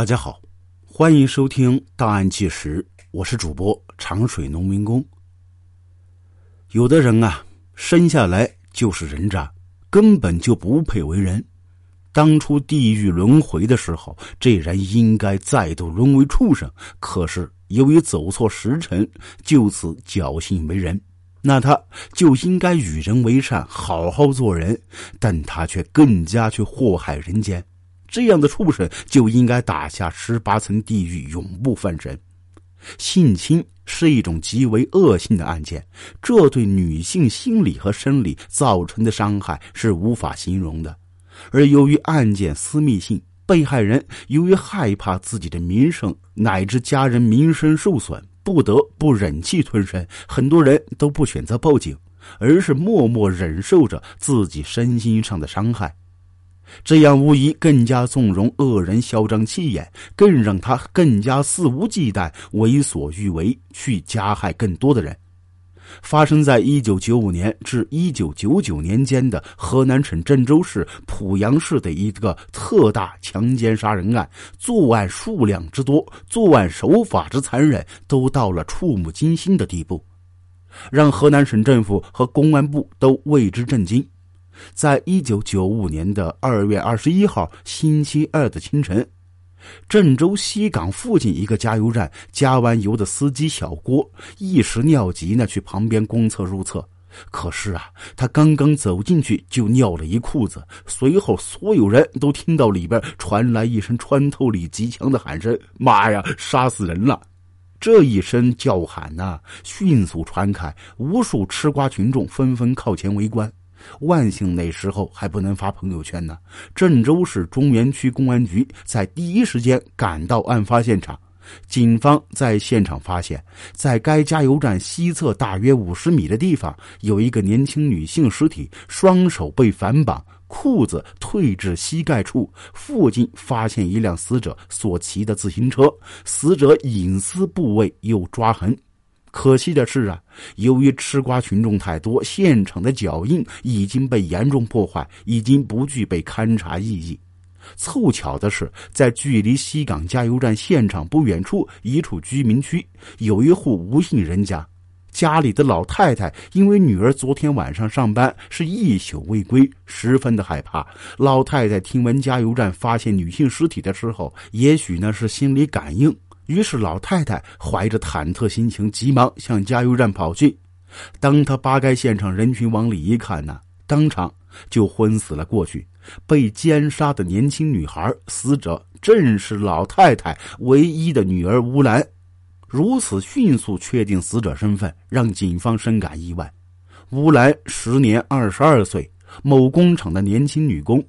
大家好，欢迎收听《档案纪实》，我是主播长水农民工。有的人啊，生下来就是人渣，根本就不配为人。当初地狱轮回的时候，这人应该再度沦为畜生，可是由于走错时辰，就此侥幸为人。那他就应该与人为善，好好做人，但他却更加去祸害人间。这样的畜生就应该打下十八层地狱，永不翻身。性侵是一种极为恶性的案件，这对女性心理和生理造成的伤害是无法形容的。而由于案件私密性，被害人由于害怕自己的名声乃至家人名声受损，不得不忍气吞声。很多人都不选择报警，而是默默忍受着自己身心上的伤害。这样无疑更加纵容恶人嚣张气焰，更让他更加肆无忌惮、为所欲为，去加害更多的人。发生在一九九五年至一九九九年间的河南省郑州市濮阳市的一个特大强奸杀人案，作案数量之多，作案手法之残忍，都到了触目惊心的地步，让河南省政府和公安部都为之震惊。在一九九五年的二月二十一号星期二的清晨，郑州西港附近一个加油站加完油的司机小郭一时尿急呢，去旁边公厕入厕。可是啊，他刚刚走进去就尿了一裤子。随后，所有人都听到里边传来一声穿透力极强的喊声：“妈呀，杀死人了！”这一声叫喊呢，迅速传开，无数吃瓜群众纷纷靠前围观。万幸那时候还不能发朋友圈呢。郑州市中原区公安局在第一时间赶到案发现场，警方在现场发现，在该加油站西侧大约五十米的地方，有一个年轻女性尸体，双手被反绑，裤子退至膝盖处。附近发现一辆死者所骑的自行车，死者隐私部位有抓痕。可惜的是啊，由于吃瓜群众太多，现场的脚印已经被严重破坏，已经不具备勘查意义。凑巧的是，在距离西港加油站现场不远处一处居民区，有一户吴姓人家，家里的老太太因为女儿昨天晚上上班是一宿未归，十分的害怕。老太太听闻加油站发现女性尸体的时候，也许呢是心理感应。于是，老太太怀着忐忑心情，急忙向加油站跑去。当她扒开现场人群往里一看呢，当场就昏死了过去。被奸杀的年轻女孩，死者正是老太太唯一的女儿吴兰。如此迅速确定死者身份，让警方深感意外。吴兰时年二十二岁，某工厂的年轻女工。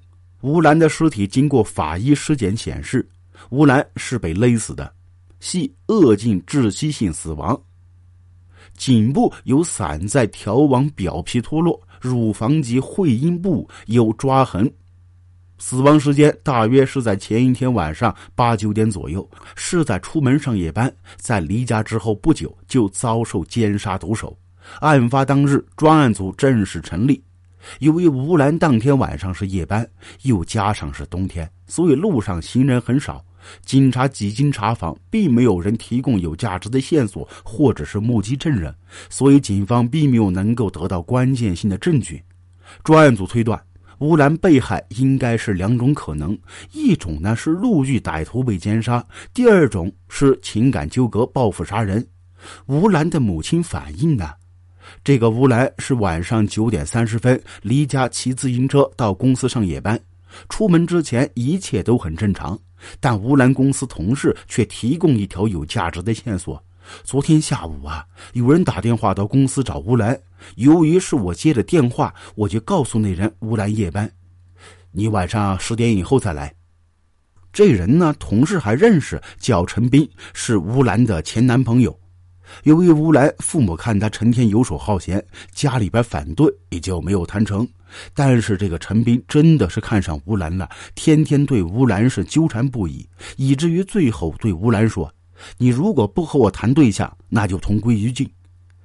吴兰的尸体经过法医尸检显示，吴兰是被勒死的。系恶性窒息性死亡，颈部有散在条纹表皮脱落，乳房及会阴部有抓痕，死亡时间大约是在前一天晚上八九点左右，是在出门上夜班，在离家之后不久就遭受奸杀毒手。案发当日，专案组正式成立。由于吴兰当天晚上是夜班，又加上是冬天，所以路上行人很少。警察几经查访，并没有人提供有价值的线索或者是目击证人，所以警方并没有能够得到关键性的证据。专案组推断，乌兰被害应该是两种可能：一种呢是路遇歹徒被奸杀，第二种是情感纠葛报复杀人。吴兰的母亲反映呢，这个吴兰是晚上九点三十分离家骑自行车到公司上夜班，出门之前一切都很正常。但吴兰公司同事却提供一条有价值的线索：昨天下午啊，有人打电话到公司找吴兰。由于是我接的电话，我就告诉那人吴兰夜班，你晚上十点以后再来。这人呢，同事还认识，叫陈斌，是吴兰的前男朋友。由于吴兰父母看他成天游手好闲，家里边反对，也就没有谈成。但是这个陈斌真的是看上吴兰了，天天对吴兰是纠缠不已，以至于最后对吴兰说：“你如果不和我谈对象，那就同归于尽。”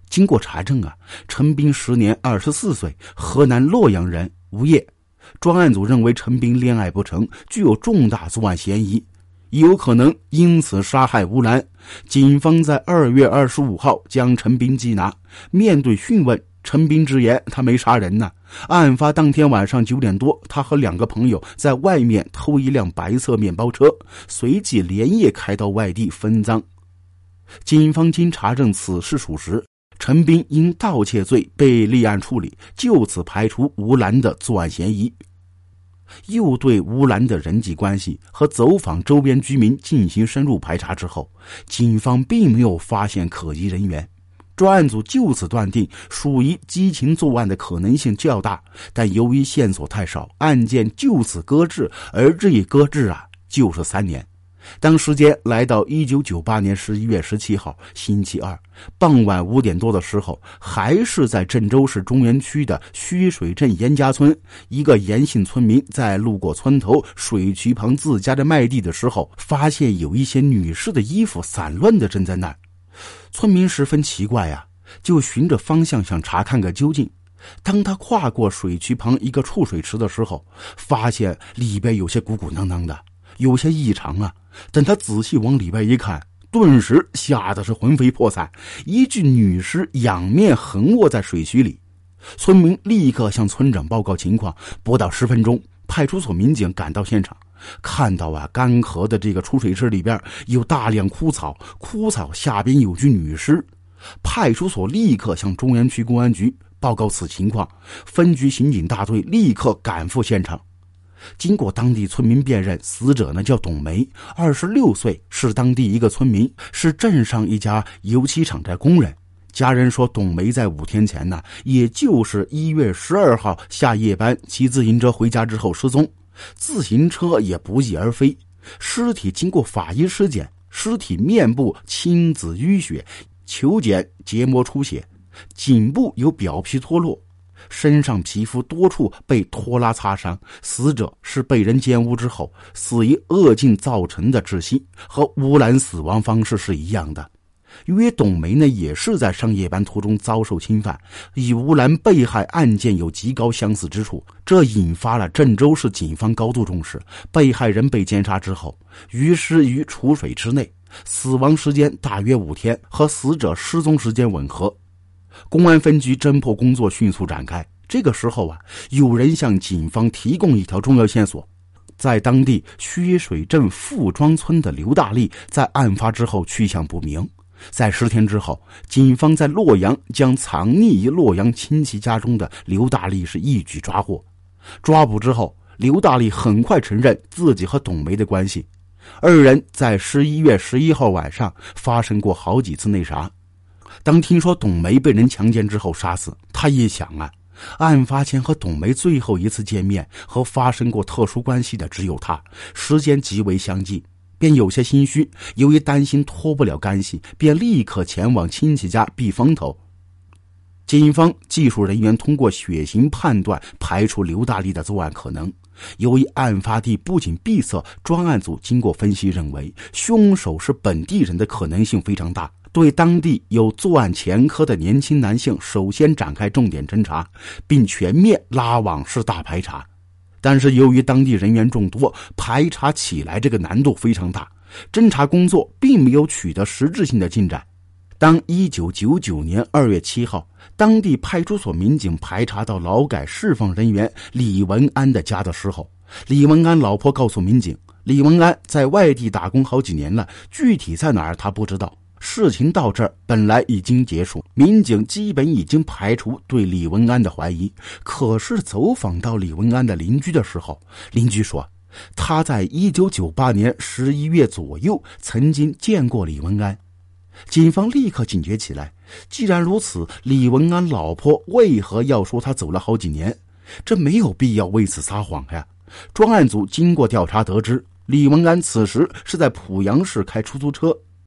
经过查证啊，陈斌时年二十四岁，河南洛阳人，无业。专案组认为陈斌恋爱不成，具有重大作案嫌疑。有可能因此杀害吴兰。警方在二月二十五号将陈斌缉拿，面对讯问，陈斌直言他没杀人呢。案发当天晚上九点多，他和两个朋友在外面偷一辆白色面包车，随即连夜开到外地分赃。警方经查证此事属实，陈斌因盗窃罪被立案处理，就此排除吴兰的作案嫌疑。又对吴兰的人际关系和走访周边居民进行深入排查之后，警方并没有发现可疑人员，专案组就此断定属于激情作案的可能性较大。但由于线索太少，案件就此搁置，而这一搁置啊，就是三年。当时间来到一九九八年十一月十七号星期二傍晚五点多的时候，还是在郑州市中原区的须水镇严家村，一个严姓村民在路过村头水渠旁自家的麦地的时候，发现有一些女士的衣服散乱的正在那儿。村民十分奇怪呀，就循着方向想查看个究竟。当他跨过水渠旁一个储水池的时候，发现里边有些鼓鼓囊囊的，有些异常啊。等他仔细往里边一看，顿时吓得是魂飞魄散，一具女尸仰面横卧在水渠里。村民立刻向村长报告情况。不到十分钟，派出所民警赶到现场，看到啊，干涸的这个储水池里边有大量枯草，枯草下边有具女尸。派出所立刻向中原区公安局报告此情况，分局刑警大队立刻赶赴现场。经过当地村民辨认，死者呢叫董梅，二十六岁，是当地一个村民，是镇上一家油漆厂的工人。家人说，董梅在五天前呢，也就是一月十二号下夜班骑自行车回家之后失踪，自行车也不翼而飞。尸体经过法医尸检，尸体面部青紫淤血，球睑结膜出血，颈部有表皮脱落。身上皮肤多处被拖拉擦伤，死者是被人奸污之后死于恶境造成的窒息，和乌兰死亡方式是一样的。因为董梅呢也是在上夜班途中遭受侵犯，与乌兰被害案件有极高相似之处，这引发了郑州市警方高度重视。被害人被奸杀之后，于尸于储水池内，死亡时间大约五天，和死者失踪时间吻合。公安分局侦破工作迅速展开。这个时候啊，有人向警方提供一条重要线索：在当地薛水镇富庄村的刘大力，在案发之后去向不明。在十天之后，警方在洛阳将藏匿于洛阳亲戚家中的刘大力是一举抓获。抓捕之后，刘大力很快承认自己和董梅的关系。二人在十一月十一号晚上发生过好几次那啥。当听说董梅被人强奸之后杀死，他一想啊，案发前和董梅最后一次见面和发生过特殊关系的只有他，时间极为相近，便有些心虚。由于担心脱不了干系，便立刻前往亲戚家避风头。警方技术人员通过血型判断，排除刘大力的作案可能。由于案发地不仅闭塞，专案组经过分析认为，凶手是本地人的可能性非常大。对当地有作案前科的年轻男性，首先展开重点侦查，并全面拉网式大排查。但是由于当地人员众多，排查起来这个难度非常大，侦查工作并没有取得实质性的进展。当一九九九年二月七号，当地派出所民警排查到劳改释放人员李文安的家的时候，李文安老婆告诉民警，李文安在外地打工好几年了，具体在哪儿他不知道。事情到这儿本来已经结束，民警基本已经排除对李文安的怀疑。可是走访到李文安的邻居的时候，邻居说他在一九九八年十一月左右曾经见过李文安。警方立刻警觉起来。既然如此，李文安老婆为何要说他走了好几年？这没有必要为此撒谎呀。专案组经过调查得知。李文安此时是在濮阳市开出租车，